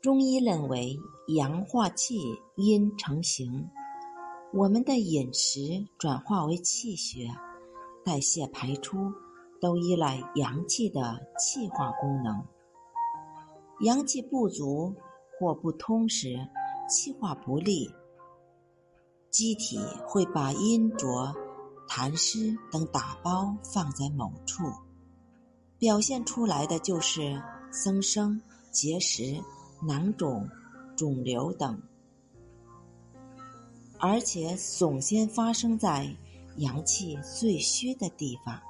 中医认为，阳化气，阴成形。我们的饮食转化为气血，代谢排出，都依赖阳气的气化功能。阳气不足或不通时，气化不利，机体会把阴浊、痰湿等打包放在某处，表现出来的就是增生、结石。囊肿、肿瘤等，而且总先发生在阳气最虚的地方。